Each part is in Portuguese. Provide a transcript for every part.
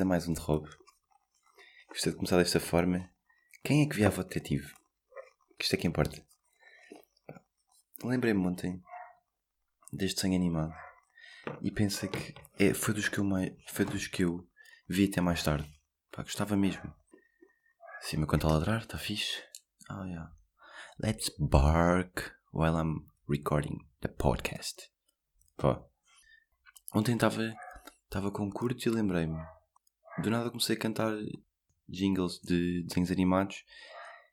bem-vindos a mais um Derrobo. Gostei de começar desta forma. Quem é que viava o detetive? Que isto é que importa. Lembrei-me ontem deste desenho animado e pensei que é, foi, dos que eu mais, foi dos que eu vi até mais tarde. Pá, gostava mesmo. Sim, conta a ladrar, está fixe. Oh yeah. Let's bark while I'm recording the podcast. Pá. Ontem estava estava com curto e lembrei-me. Do nada comecei a cantar jingles de desenhos animados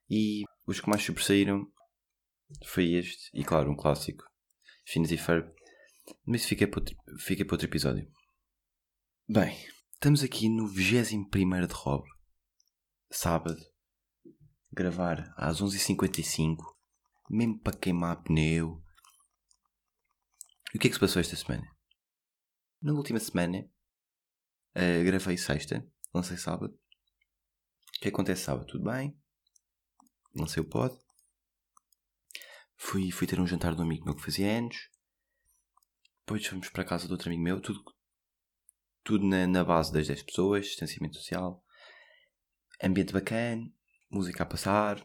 e os que mais sobressaíram foi este, e claro, um clássico, Phineas e Ferb. Mas isso fica para outro, fica para outro episódio. Bem, estamos aqui no 21 de Rob, sábado, gravar às 11h55, mesmo para queimar pneu. E o que é que se passou esta semana? Na última semana, uh, gravei sexta, lancei sábado. O que acontece sábado? Tudo bem? Lancei o pod. Fui, fui ter um jantar de um amigo meu que fazia anos. Depois fomos para a casa de outro amigo meu. Tudo, tudo na, na base das 10 pessoas, distanciamento social. Ambiente bacana, música a passar,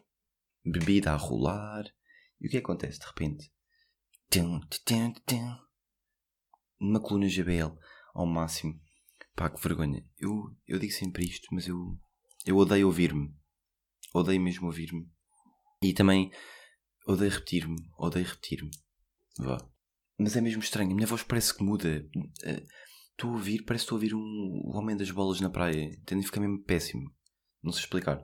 bebida a rolar. E o que acontece de repente? Tum, tum, tum, numa coluna JBL ao máximo. Pá, que vergonha. Eu, eu digo sempre isto, mas eu, eu odeio ouvir-me. Odeio mesmo ouvir-me. E também odeio repetir-me. Odeio repetir-me. Vá. Mas é mesmo estranho. A minha voz parece que muda. Estou a ouvir, parece que estou a ouvir um, o Homem das Bolas na praia. Entende? Fica mesmo péssimo. Não sei explicar.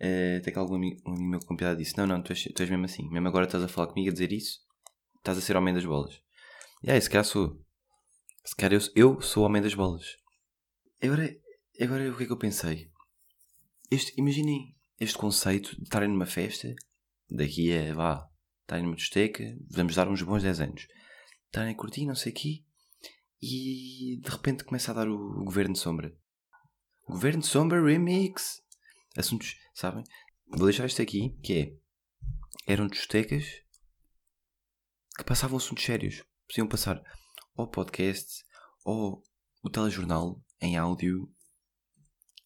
Uh, até que algum amigo, um amigo meu com piada disse: Não, não, tu és, tu és mesmo assim. Mesmo agora estás a falar comigo a dizer isso. Estás a ser Homem das Bolas. E aí, se calhar sou. Se calhar eu, eu sou Homem das Bolas. Agora, agora o que é que eu pensei? Este, imaginem este conceito de estarem numa festa, daqui a vá, estarem numa discoteca, vamos dar uns bons 10 anos, estarem a curtir, não sei aqui, e de repente começa a dar o, o Governo de Sombra. Governo de Sombra Remix! Assuntos, sabem? Vou deixar isto aqui, que é. Eram discotecas que passavam assuntos sérios. Podiam passar ou podcast, ou o telejornal, em áudio,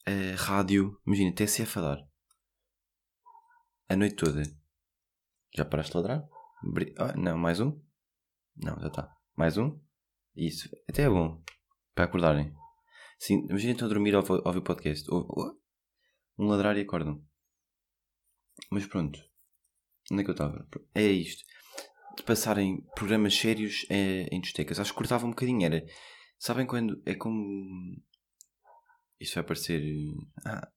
a rádio, imagina, TSF a dar. A noite toda. Já paraste de ladrar? Ah, não, mais um? Não, já está. Mais um? Isso. Até é bom. Para acordarem. Sim, imagina estão a dormir ao ouvir o podcast. Ou, ou, um ladrar e acordam. Mas pronto. Onde é que eu estava? É isto. De passarem programas sérios é, em discotecas. Acho que cortava um bocadinho. Era Sabem quando é como. Isto vai parecer. Ah,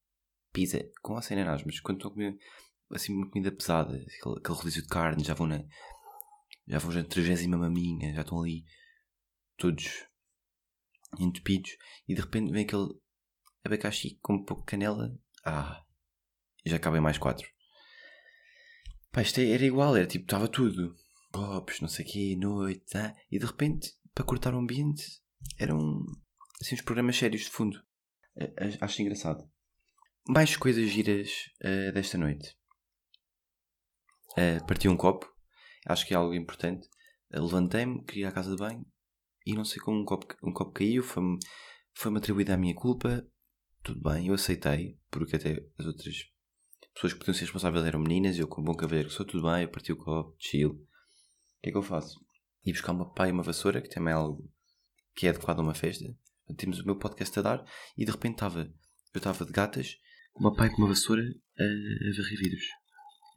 pizza com a cena mas quando estão a comer assim uma comida pesada, aquele, aquele rodízio de carne, já vão na. Já vão na 30 maminha, já estão ali todos entupidos e de repente vem aquele abacaxi com um pouco de canela. Ah, já cabem mais quatro. Pá, isto é, era igual, era tipo, estava tudo. Pops, não sei o quê, noite, ah, e de repente, para cortar o ambiente, eram assim uns programas sérios de fundo. Acho engraçado. Mais coisas giras uh, desta noite. Uh, parti um copo, acho que é algo importante. Uh, Levantei-me, queria ir à casa de banho e não sei como um copo, um copo caiu, foi-me foi atribuída a minha culpa. Tudo bem, eu aceitei, porque até as outras pessoas que podiam ser responsáveis eram meninas. Eu, como bom cavaleiro sou, tudo bem, eu parti o copo, chill. O que é que eu faço? Ir buscar uma pá e uma vassoura, que também é algo que é adequado a uma festa. Temos o meu podcast a dar e de repente estava, eu estava de gatas, uma pai com uma vassoura a, a varrer vidros.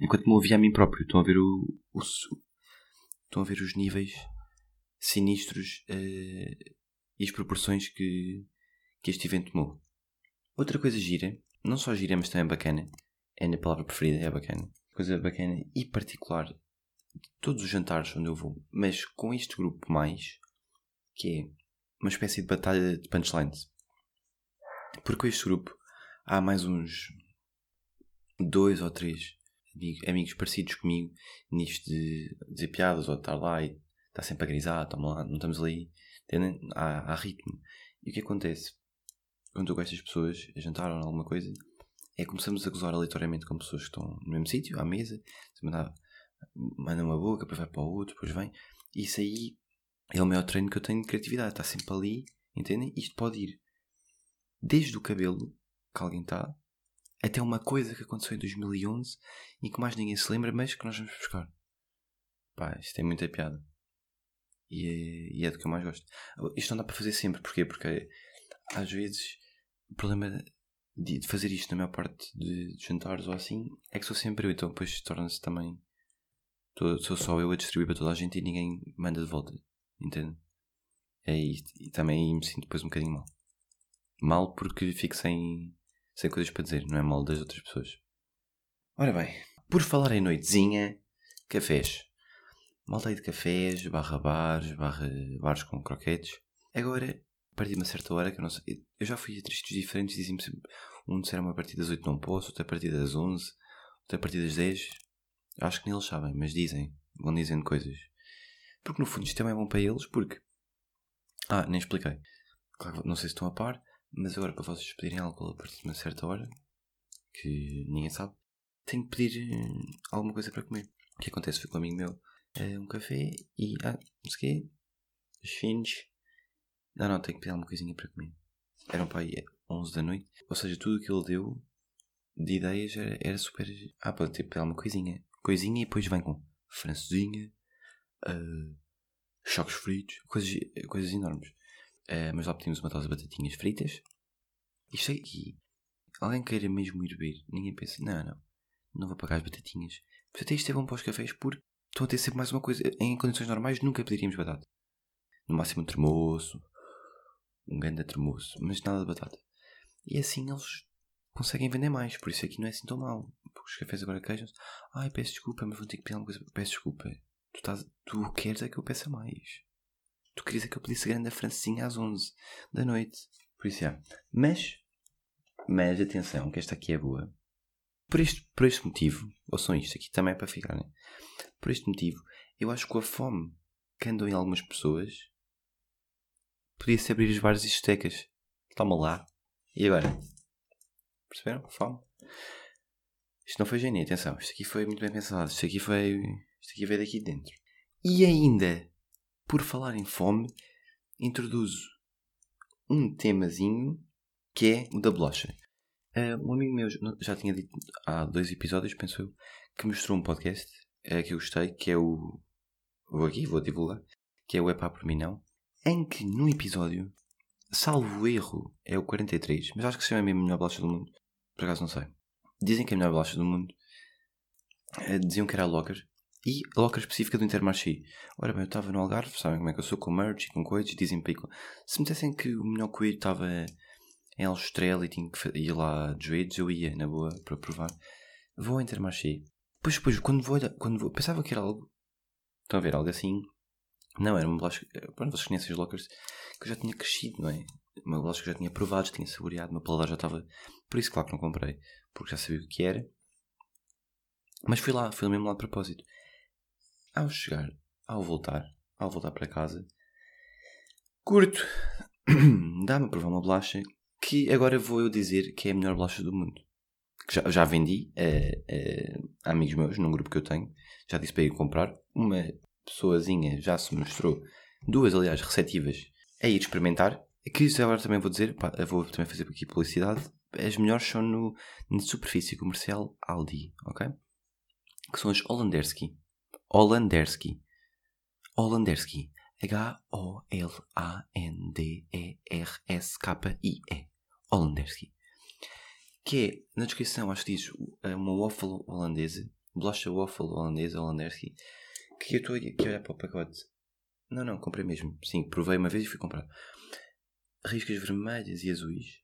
Enquanto me ouvia a mim próprio. Estão a ver o, o estão a ver os níveis sinistros uh, e as proporções que, que este evento tomou. Outra coisa gira, não só gira, mas também bacana, é a minha palavra preferida, é bacana. Coisa bacana e particular de todos os jantares onde eu vou, mas com este grupo mais, que é uma espécie de batalha de punchlines. Porque com este grupo há mais uns dois ou três amigos, parecidos comigo nisto de dizer piadas ou de estar lá e estar sempre a grisar, estamos lá, não estamos ali, há, há ritmo. E o que acontece? Quando eu com estas pessoas a jantar ou alguma coisa, é começamos a gozar aleatoriamente com pessoas que estão no mesmo sítio, à mesa, a mandar manda uma boca, depois vai para o outro, depois vem. Isso aí é o maior treino que eu tenho de criatividade. Está sempre ali, entendem? Isto pode ir desde o cabelo que alguém está até uma coisa que aconteceu em 2011 e que mais ninguém se lembra, mas que nós vamos buscar. Pá, isto tem muita piada. E é, e é do que eu mais gosto. Isto não dá para fazer sempre. Porquê? Porque às vezes o problema de fazer isto na maior parte de jantares ou assim é que sou sempre eu. Então depois torna-se também. Sou só eu a distribuir para toda a gente e ninguém manda de volta. Entende? É isto. E também me sinto depois um bocadinho mal. Mal porque fico sem, sem coisas para dizer, não é mal das outras pessoas. Ora bem, por falar em noitezinha, cafés. Malta de cafés, barra bares, barra bares com croquetes. Agora, a partir de uma certa hora, que eu não sei, eu já fui a tristes diferentes, dizem-me sempre, um disseram a partir das 8 não posso, outro a partir das 11, outro a partir das 10. Acho que nem eles sabem, mas dizem, vão dizendo coisas. Porque no fundo isto também é bom para eles, porque... Ah, nem expliquei. Claro, não sei se estão a par, mas agora para vocês pedirem algo a partir de uma certa hora, que ninguém sabe, tenho que pedir eh, alguma coisa para comer. O que acontece foi com um amigo meu uh, um café e. Ah, não sei o quê. Os fins. Não, não, tenho que pedir alguma coisinha para comer. Eram para aí 11 da noite. Ou seja, tudo o que ele deu de ideias era, era super. Ah, pode ter pedir alguma coisinha. Coisinha e depois vem com francesinha, uh, choques fritos, coisas, coisas enormes. Uh, mas lá pedimos uma dose de batatinhas fritas. Isto aqui. Alguém queira mesmo ir ver. Ninguém pensa, não, não. Não vou pagar as batatinhas. Mas até isto é bom para os cafés porque estão a ter sempre mais uma coisa. Em condições normais nunca pediríamos batata. No máximo um termoço, um grande termoço, mas nada de batata. E assim eles conseguem vender mais, por isso aqui não é assim tão mal. Porque os cafés agora queixam-se. Ai, peço desculpa, mas vou ter que pedir alguma coisa. Peço desculpa. Tu, estás, tu queres é que eu peça mais. Tu querias é que eu pedisse grande a francesinha às 11 da noite. Por isso é. Mas, mas atenção, que esta aqui é boa. Por este, por este motivo, ouçam isto aqui também é para ficar, né? Por este motivo, eu acho que a fome que andam em algumas pessoas podia-se abrir os bares e discotecas. Toma lá. E agora? Perceberam? Fome. Isto não foi gênio, atenção. Isto aqui foi muito bem pensado. Isto aqui foi. Isto aqui veio daqui de dentro. E ainda, por falar em fome, introduzo um temazinho que é o da bolacha. Uh, um amigo meu já tinha dito há dois episódios, penso eu, que mostrou um podcast uh, que eu gostei, que é o. Vou aqui, vou divulgar, que é o Epá por mim não, em que no episódio, salvo erro, é o 43, mas acho que se chama mesmo a melhor bolacha do mundo, por acaso não sei. Dizem que é a melhor bolacha do mundo, uh, diziam que era a Locker, e a Locker específica do Intermarché. Ora bem, eu estava no Algarve, sabem como é que eu sou com merch e com coisas, dizem pico. Se me dissessem que o melhor coelho estava em Aljustrel e tinha que ir lá de joelhos, eu ia, na boa, para provar. Vou ao Intermarché. Depois, depois, quando vou, quando vou, pensava que era algo, estão a ver, algo assim. Não, era uma bolacha, pronto, vocês conhecem os lockers, que eu já tinha crescido, não é? Uma bolacha que eu já tinha provado, já tinha saboreado, meu paladar já estava, por isso claro que não comprei, porque já sabia o que era. Mas fui lá, fui mesmo lá de propósito. Ao chegar, ao voltar, ao voltar para casa, curto, dá-me a provar uma bolacha que agora vou eu dizer que é a melhor bolacha do mundo. Que já, já vendi a, a, amigos meus, num grupo que eu tenho, já disse para ir comprar. Uma pessoazinha já se mostrou, duas aliás receptivas, a ir experimentar. Que agora também vou dizer, pá, vou também fazer aqui publicidade. As melhores são no, na superfície comercial Aldi, ok? Que são as Holanderski. Holanderski. Holanderski. H-O-L-A-N-D-E-R-S-K-I-E. Holanderski. Que é, na descrição, acho que diz é uma waffle holandesa, bolacha waffle holandesa, holanderski, que eu estou aqui a olhar para o pacote. Não, não, comprei mesmo. Sim, provei uma vez e fui comprar. Riscas vermelhas e azuis.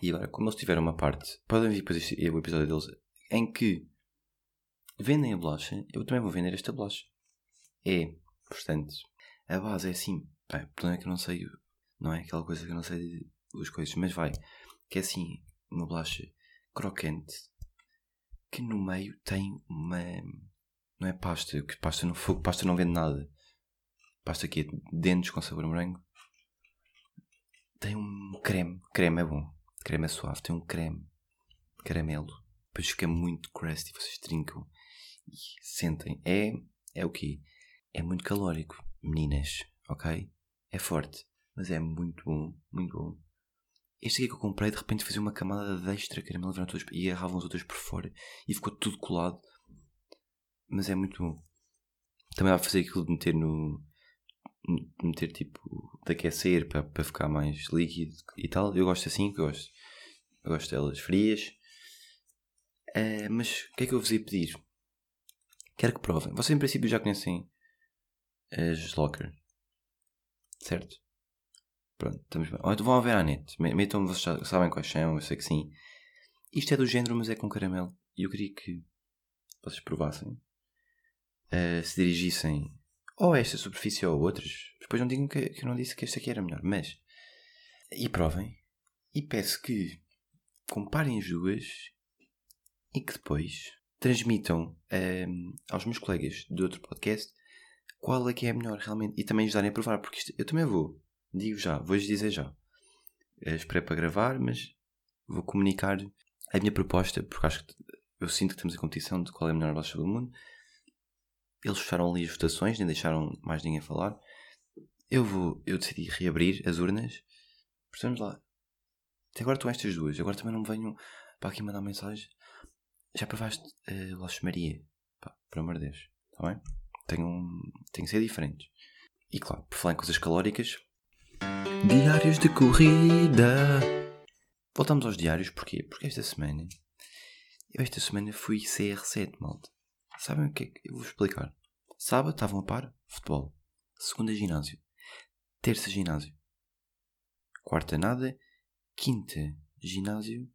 E agora, como eles tiveram uma parte, podem vir depois este, o episódio deles, em que vendem a bolacha, eu também vou vender esta bolacha. É, portanto, a base é assim. Pá, o problema é que eu não sei, não é aquela coisa que eu não sei as coisas, mas vai. Que é assim, uma bolacha crocante que no meio tem uma. Não é pasta, que pasta no fogo, pasta não vende nada. Pasta aqui, dentes com sabor morango. Tem um creme, creme é bom, creme é suave, tem um creme, caramelo. Depois fica muito crusty, vocês trincam Sentem. É, é o quê? É muito calórico, meninas, ok? É forte, mas é muito bom, muito bom. Este aqui que eu comprei, de repente fazia uma camada de extra caramelo e agarravam os outros por fora e ficou tudo colado. Mas é muito bom. Também para fazer aquilo de meter no. meter tipo. de aquecer para, para ficar mais líquido e tal. Eu gosto assim, que eu gosto. Eu gosto delas frias. Uh, mas o que é que eu vos ia pedir? Quero que provem. Vocês em princípio já conhecem as Locker. Certo? Pronto, estamos bem. Ou então vão ver à net. Metam, vocês já sabem quais são, eu sei que sim. Isto é do género, mas é com caramelo. E eu queria que vocês provassem. Uh, se dirigissem ou a esta superfície ou a outras. Depois não digam que, que eu não disse que esta aqui era melhor. Mas. E provem. E peço que comparem as duas e que depois transmitam um, aos meus colegas de outro podcast qual é que é a melhor realmente e também ajudarem a provar, porque isto, eu também vou, digo já, vou-lhes dizer já. Eu esperei para gravar, mas vou comunicar a minha proposta, porque acho que eu sinto que temos a competição de qual é a melhor baixa do mundo. Eles fecharam ali as votações, nem deixaram mais ninguém falar. Eu vou, eu decidi reabrir as urnas. Portanto, lá. Até agora estão estas duas. Agora também não me venham para aqui mandar mensagem. Já provaste uh, Los Maria? Pá, por amor de Deus. Está bem? Tem, um, tem que ser diferente. E claro, por falar em coisas calóricas. Diários de corrida. Voltamos aos diários, porquê? Porque esta semana. Eu esta semana fui CR7, malta. Sabem o que é que. Eu vou explicar. Sábado estavam a par, futebol. Segunda, ginásio. Terça, ginásio. Quarta, nada. Quinta, ginásio.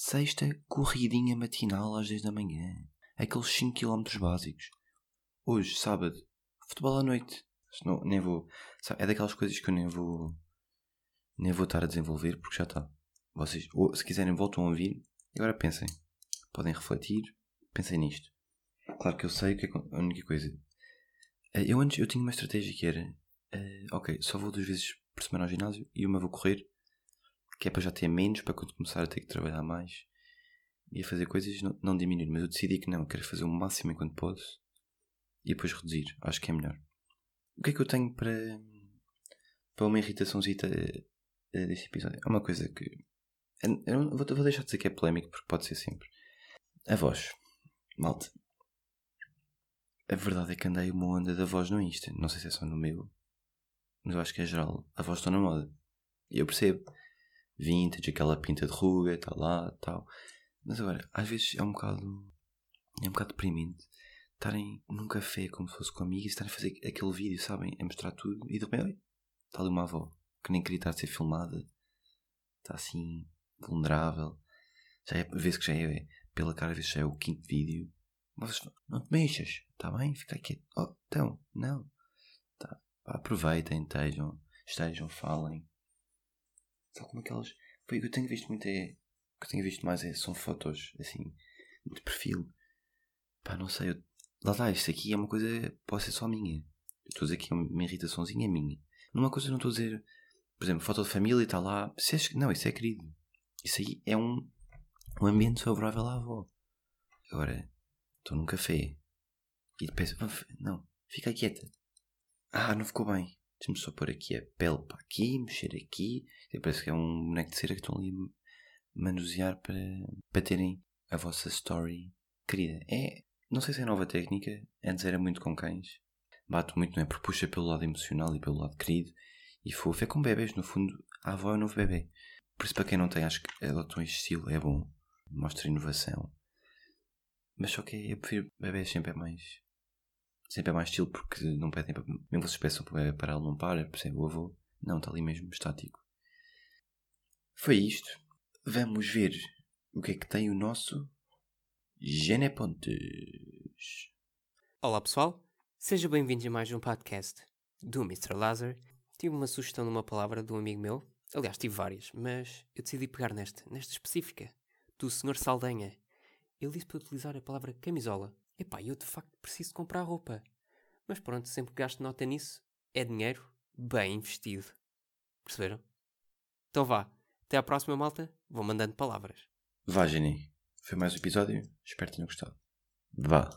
Sexta, corridinha matinal às 10 da manhã. Aqueles 5 km básicos. Hoje, sábado, futebol à noite. Não, nem vou. É daquelas coisas que eu nem vou. Nem vou estar a desenvolver porque já está. Vocês, ou, se quiserem, voltam a ouvir. Agora pensem. Podem refletir. Pensem nisto. Claro que eu sei que é a única coisa. Eh, eu antes eu tinha uma estratégia que era. Uh, ok, só vou duas vezes por semana ao ginásio e uma vou correr que é para já ter menos, para quando começar a ter que trabalhar mais e a fazer coisas não, não diminuir. Mas eu decidi que não, quero fazer o máximo enquanto posso e depois reduzir. Acho que é melhor. O que é que eu tenho para, para uma irritaçãozita eh, deste episódio? É uma coisa que. Eu vou, vou deixar de dizer que é polémico porque pode ser sempre. A voz. Malta. A verdade é que andei uma onda da voz no Insta. Não sei se é só no meu, mas eu acho que é geral. A voz está na moda. E eu percebo vintage, aquela pinta de ruga, está lá, tal. Mas agora, às vezes é um bocado. É um bocado deprimente estarem num café como se fosse com amigos e estarem a fazer aquele vídeo, sabem? A mostrar tudo e de repente, está ali uma avó que nem queria estar a ser filmada, está assim, vulnerável. Já é, vê-se que já é, pela cara, vê-se já é o quinto vídeo. Mas não te mexas, está bem? Fica aqui. Oh, então, não. Tá. Aproveitem, estejam, estejam, falem. Sabe como aquelas. Que eu tenho visto muito é. O que eu tenho visto mais é, são fotos assim de perfil. Pá, não sei. Eu, lá está, isto aqui é uma coisa. Pode ser só minha. Eu estou a dizer que é uma irritaçãozinha minha. Numa coisa eu não estou a dizer. Por exemplo, foto de família está lá. É, não, isso é querido. Isso aí é um, um ambiente favorável à avó. Agora, estou num café e penso, não, fica quieta. Ah, não ficou bem. Deixa-me só pôr aqui a pele para aqui, mexer aqui. Parece que é um boneco de cera que estão ali a manusear para, para terem a vossa story querida. É, não sei se é nova técnica, antes era muito com cães. Bato muito, não é? Porque puxa pelo lado emocional e pelo lado querido e fofo. É com bebês, no fundo, a avó é o novo bebê. Por isso, para quem não tem, acho que adotam este estilo, é bom. Mostra inovação. Mas só que eu prefiro bebês sempre é mais sempre é mais estilo porque não pedem para. Mesmo vocês peçam para ele não para, percebe? O avô, não, está ali mesmo estático. Foi isto. Vamos ver o que é que tem o nosso Genepontes. Olá pessoal, sejam bem-vindos a mais um podcast do Mr. Lazar. Tive uma sugestão de uma palavra de um amigo meu, aliás, tive várias, mas eu decidi pegar nesta, nesta específica, do Sr. Saldanha. Ele disse para utilizar a palavra camisola. Epá, eu de facto preciso comprar roupa. Mas pronto, sempre que gasto nota nisso, é dinheiro bem investido. Perceberam? Então vá, até à próxima malta, vou mandando palavras. Vá, Jenny. Foi mais um episódio. Espero que tenham gostado. Vá.